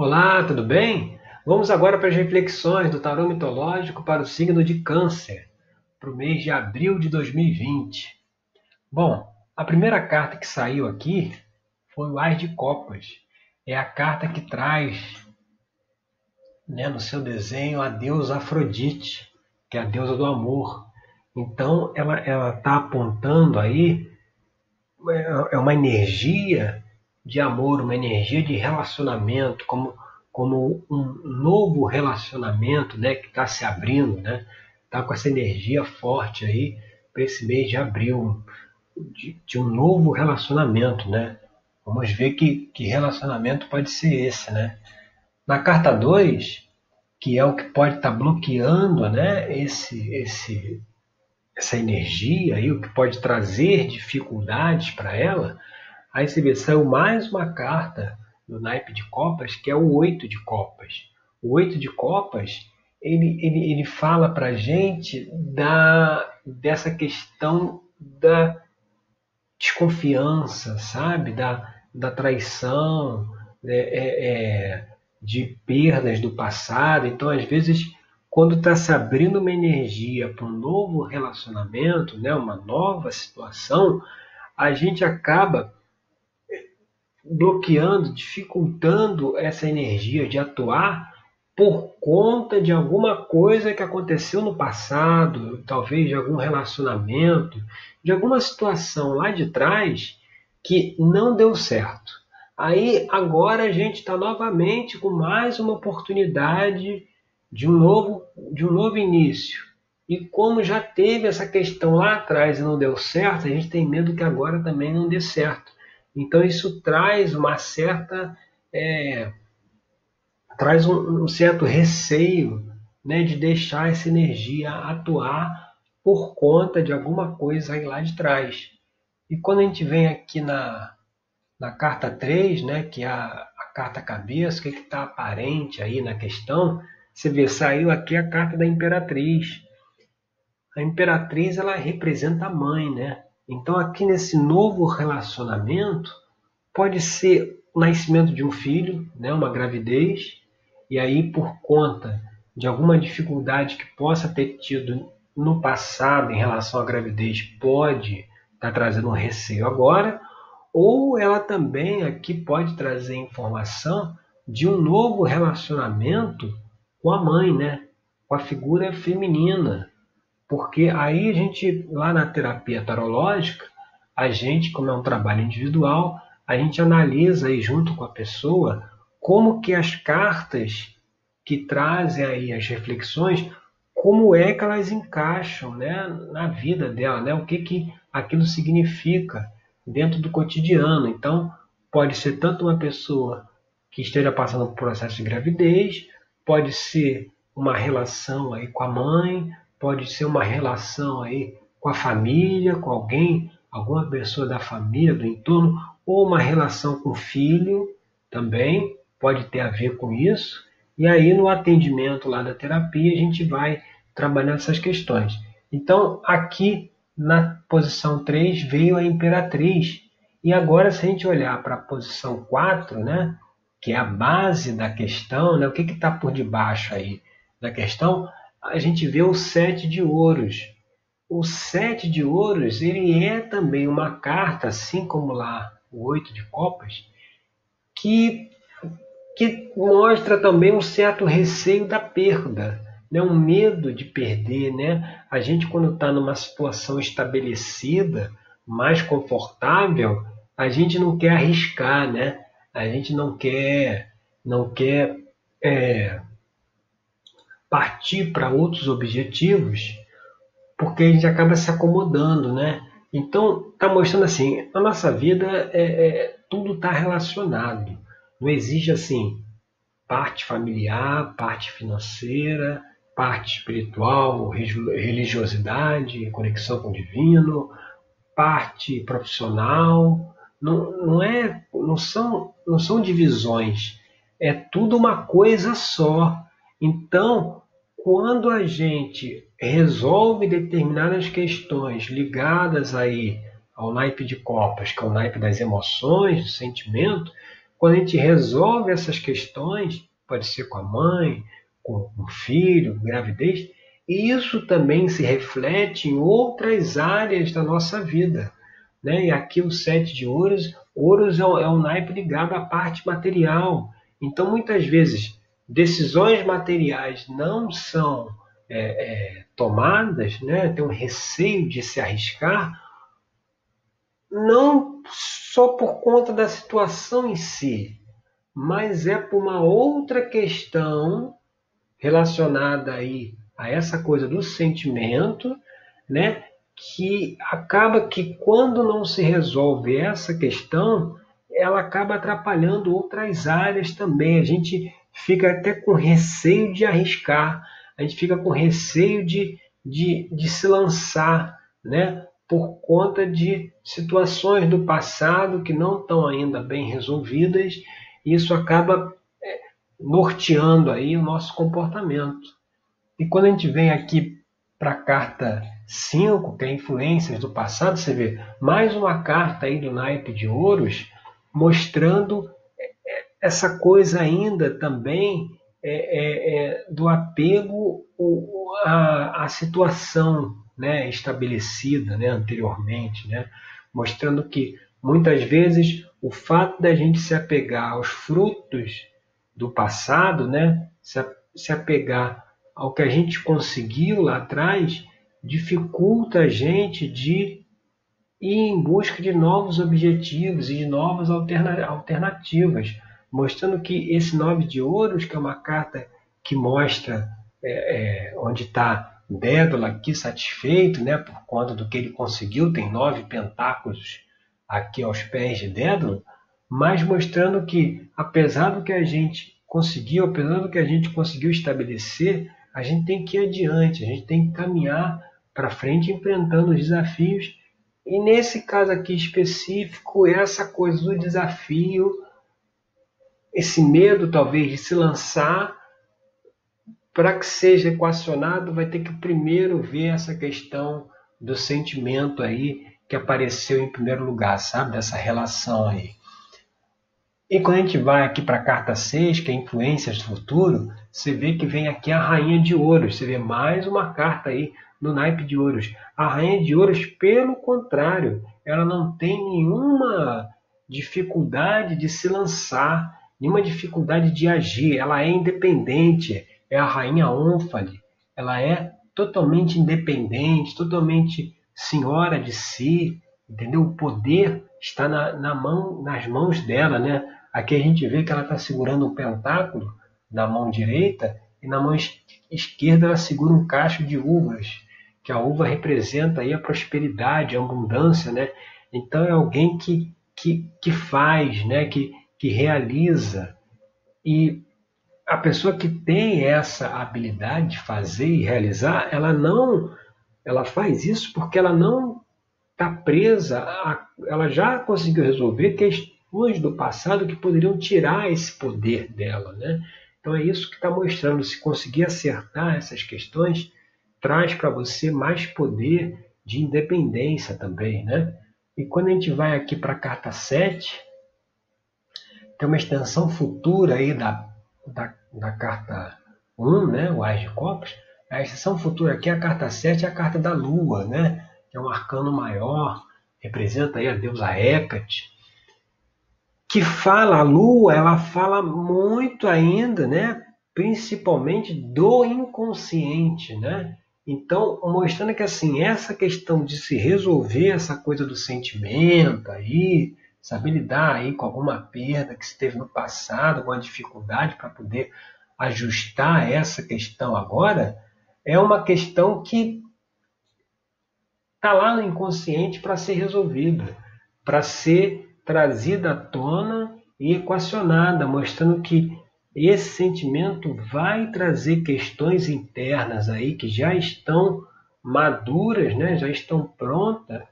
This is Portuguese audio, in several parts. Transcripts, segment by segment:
Olá, tudo bem? Vamos agora para as reflexões do tarô mitológico para o signo de Câncer, para o mês de abril de 2020. Bom, a primeira carta que saiu aqui foi o Ás de Copas. É a carta que traz né, no seu desenho a deusa Afrodite, que é a deusa do amor. Então, ela está apontando aí é, é uma energia de amor, uma energia de relacionamento, como, como um novo relacionamento né, que está se abrindo, né? Está com essa energia forte aí para esse mês de abril, de, de, um novo relacionamento, né? Vamos ver que, que relacionamento pode ser esse, né? Na carta 2, que é o que pode estar tá bloqueando né, esse, esse, essa energia aí, o que pode trazer dificuldades para ela, Aí você vê, saiu mais uma carta no naipe de copas, que é o oito de copas. O oito de copas, ele, ele, ele fala para gente da, dessa questão da desconfiança, sabe? Da, da traição, né? é, é, de perdas do passado. Então, às vezes, quando está se abrindo uma energia para um novo relacionamento, né? uma nova situação, a gente acaba bloqueando, dificultando essa energia de atuar por conta de alguma coisa que aconteceu no passado, talvez de algum relacionamento, de alguma situação lá de trás que não deu certo. Aí agora a gente está novamente com mais uma oportunidade de um novo, de um novo início. E como já teve essa questão lá atrás e não deu certo, a gente tem medo que agora também não dê certo. Então isso traz uma certa é, traz um, um, certo receio né, de deixar essa energia atuar por conta de alguma coisa aí lá de trás. E quando a gente vem aqui na, na carta 3, né, que é a, a carta cabeça, o que está aparente aí na questão, você vê, saiu aqui a carta da imperatriz. A imperatriz ela representa a mãe, né? Então, aqui nesse novo relacionamento, pode ser o nascimento de um filho, né, uma gravidez, e aí, por conta de alguma dificuldade que possa ter tido no passado em relação à gravidez, pode estar tá trazendo um receio agora, ou ela também aqui pode trazer informação de um novo relacionamento com a mãe, né? com a figura feminina, porque aí a gente, lá na terapia tarológica, a gente, como é um trabalho individual, a gente analisa aí junto com a pessoa como que as cartas que trazem aí as reflexões, como é que elas encaixam né, na vida dela, né? o que, que aquilo significa dentro do cotidiano. Então, pode ser tanto uma pessoa que esteja passando por processo de gravidez, pode ser uma relação aí com a mãe, pode ser uma relação aí com a família, com alguém, alguma pessoa da família, do entorno, ou uma relação com o filho também pode ter a ver com isso. E aí no atendimento lá da terapia a gente vai trabalhando essas questões. Então aqui na posição 3 veio a imperatriz. E agora se a gente olhar para a posição 4, né, que é a base da questão, né, o que está por debaixo aí da questão, a gente vê o sete de ouros. O sete de ouros ele é também uma carta, assim como lá o oito de copas, que, que mostra também um certo receio da perda, né? um medo de perder. Né? A gente, quando está numa situação estabelecida, mais confortável, a gente não quer arriscar, né? a gente não quer, não quer é, partir para outros objetivos, porque a gente acaba se acomodando, né? Então, está mostrando assim, a nossa vida é, é tudo está relacionado. Não existe assim parte familiar, parte financeira, parte espiritual, religiosidade, conexão com o divino, parte profissional. Não, não é, não são, não são divisões. É tudo uma coisa só. Então, quando a gente resolve determinadas questões ligadas aí ao naipe de copas, que é o naipe das emoções, do sentimento, quando a gente resolve essas questões, pode ser com a mãe, com o filho, gravidez, isso também se reflete em outras áreas da nossa vida. Né? E aqui o sete de ouros, ouros é um, é naipe ligado à parte material. Então, muitas vezes, decisões materiais não são é, é, tomadas, né? tem um receio de se arriscar, não só por conta da situação em si, mas é por uma outra questão relacionada aí a essa coisa do sentimento, né? Que acaba que quando não se resolve essa questão, ela acaba atrapalhando outras áreas também. A gente fica até com receio de arriscar, a gente fica com receio de, de, de se lançar, né? por conta de situações do passado que não estão ainda bem resolvidas, e isso acaba é, norteando aí o nosso comportamento. E quando a gente vem aqui para a carta 5, que é influências do passado, você vê mais uma carta aí do naipe de ouros, mostrando essa coisa ainda também é, é, é, do apego à, situação né, estabelecida né, anteriormente, né, mostrando que muitas vezes o fato da gente se apegar aos frutos do passado, né, se, se apegar ao que a gente conseguiu lá atrás, dificulta a gente de ir em busca de novos objetivos e de novas alternativas, mostrando que esse nove de ouros, que é uma carta que mostra é, é, onde está Dédalo aqui satisfeito, né, por conta do que ele conseguiu, tem nove pentáculos aqui aos pés de Dédalo, mas mostrando que, apesar do que a gente conseguiu, apesar do que a gente conseguiu estabelecer, a gente tem que ir adiante, a gente tem que caminhar para frente enfrentando os desafios. E nesse caso aqui específico, essa coisa do desafio, esse medo talvez de se lançar para que seja equacionado, vai ter que primeiro ver essa questão do sentimento aí que apareceu em primeiro lugar, sabe? Dessa relação aí. E quando a gente vai aqui para a carta 6, que é influências do futuro, você vê que vem aqui a rainha de ouros. Você vê mais uma carta aí no naipe de ouros. A rainha de ouros, pelo contrário, ela não tem nenhuma dificuldade de se lançar, nenhuma dificuldade de agir. Ela é independente, é a rainha Ônfale. Ela é totalmente independente, totalmente senhora de si, entendeu? O poder está na, na mão, nas mãos dela, né? Aqui a gente vê que ela está segurando um pentáculo na mão direita e na mão esquerda ela segura um cacho de uvas, que a uva representa aí a prosperidade, a abundância, né? Então é alguém que, que, que faz, né? Que, que realiza. E a pessoa que tem essa habilidade de fazer e realizar, ela não, ela faz isso porque ela não está presa, a, ela já conseguiu resolver questões do passado que poderiam tirar esse poder dela, né? Então é isso que está mostrando. Se conseguir acertar essas questões, traz para você mais poder de independência também, né? E quando a gente vai aqui para a carta 7, tem uma extensão futura aí da, da da carta 1, né, o Ais de Copas, a exceção futura aqui, a carta 7 é a carta da Lua, né, que é um arcano maior, representa aí a deusa Hecate, que fala, a Lua, ela fala muito ainda, né, principalmente do inconsciente, né, então, mostrando que assim, essa questão de se resolver essa coisa do sentimento aí, saber lidar aí com alguma perda que se teve no passado, alguma dificuldade para poder ajustar essa questão agora, é uma questão que está lá no inconsciente para ser resolvida, para ser trazida à tona e equacionada, mostrando que esse sentimento vai trazer questões internas aí que já estão maduras, né? já estão prontas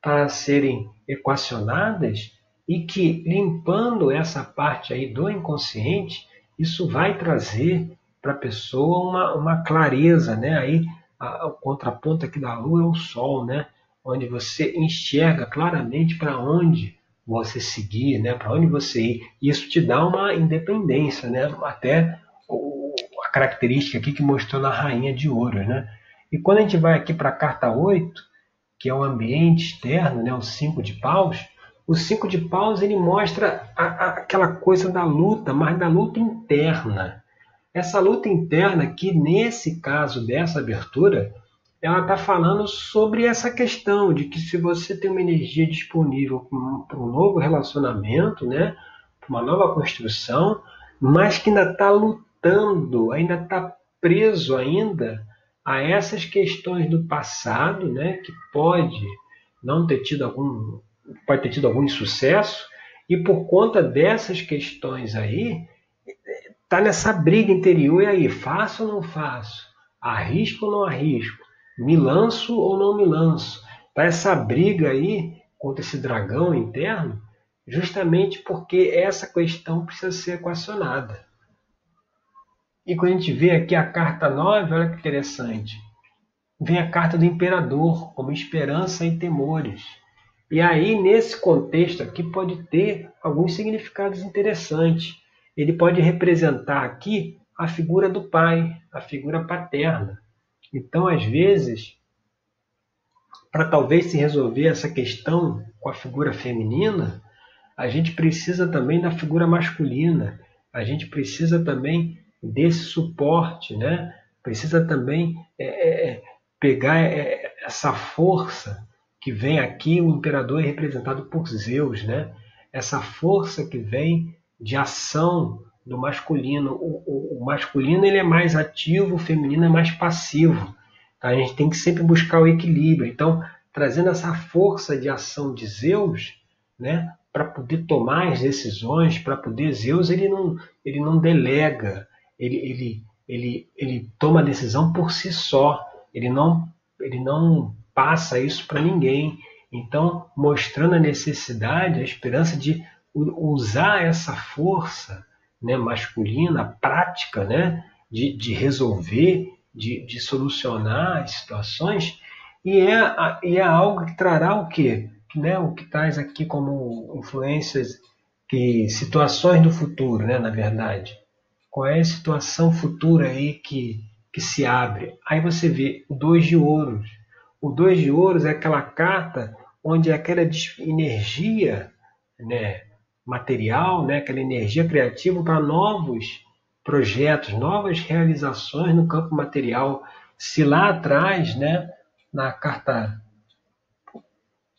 para serem equacionadas e que limpando essa parte aí do inconsciente, isso vai trazer para a pessoa uma, uma clareza, né? Aí a, o contraponto aqui da Lua é o Sol, né? Onde você enxerga claramente para onde você seguir, né? Para onde você ir. Isso te dá uma independência, né? Até a característica aqui que mostrou na Rainha de Ouro, né? E quando a gente vai aqui para a carta 8, que é o ambiente externo, né? O 5 de paus, o 5 de paus ele mostra a, a, aquela coisa da luta, mas da luta interna. Essa luta interna que nesse caso dessa abertura, ela está falando sobre essa questão de que se você tem uma energia disponível para um novo relacionamento, né, uma nova construção, mas que ainda está lutando, ainda está preso ainda a essas questões do passado, né, que pode não ter tido algum, pode ter tido algum insucesso, e por conta dessas questões aí, está nessa briga interior, e aí, faço ou não faço? Arrisco ou não arrisco? Me lanço ou não me lanço? Tá essa briga aí contra esse dragão interno, justamente porque essa questão precisa ser equacionada. E quando a gente vê aqui a carta 9, olha que interessante. Vem a carta do imperador, como esperança e temores. E aí, nesse contexto aqui, pode ter alguns significados interessantes. Ele pode representar aqui a figura do pai, a figura paterna. Então, às vezes, para talvez se resolver essa questão com a figura feminina, a gente precisa também da figura masculina, a gente precisa também desse suporte, né? precisa também é, é, é pegar é, essa força que vem aqui, o imperador é representado por Zeus, né? essa força que vem de ação do masculino. O, o, o, masculino ele é mais ativo, o feminino é mais passivo. Tá? A gente tem que sempre buscar o equilíbrio. Então, trazendo essa força de ação de Zeus, né, para poder tomar as decisões, para poder Zeus ele não ele não delega, ele, ele ele ele toma a decisão por si só. Ele não ele não passa isso para ninguém. Então, mostrando a necessidade, a esperança de usar essa força né, masculina, prática, né, de, de resolver, de, de solucionar as situações, e é, e é algo que trará o quê? Né, o que traz aqui como influências, que situações do futuro, né, na verdade. Qual é a situação futura aí que, que se abre? Aí você vê dois de ouros. O dois de ouros é aquela carta onde aquela energia né, material, né, aquela energia criativa para novos projetos, novas realizações no campo material. Se lá atrás, né, na carta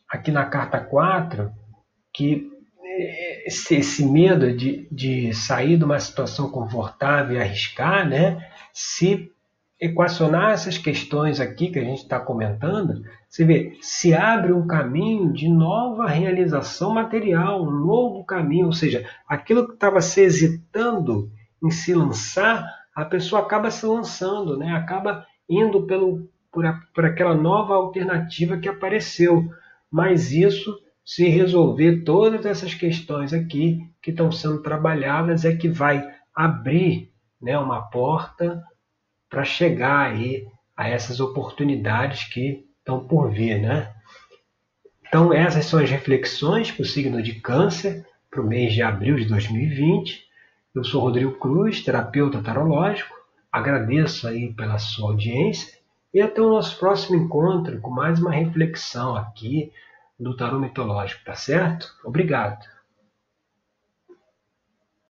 aqui na carta 4, que esse, esse medo de, de sair de uma situação confortável e arriscar, né, se equacionar essas questões aqui que a gente está comentando, você vê, se abre um caminho de nova realização material, um novo caminho, ou seja, aquilo que estava se hesitando em se lançar, a pessoa acaba se lançando, né? acaba indo pelo, por, a, por aquela nova alternativa que apareceu. Mas isso, se resolver todas essas questões aqui que estão sendo trabalhadas, é que vai abrir né, uma porta para chegar aí a essas oportunidades que estão por vir, né? Então essas são as reflexões para o signo de câncer para o mês de abril de 2020. Eu sou Rodrigo Cruz, terapeuta tarológico. Agradeço aí pela sua audiência e até o nosso próximo encontro com mais uma reflexão aqui do tarô mitológico, tá certo? Obrigado.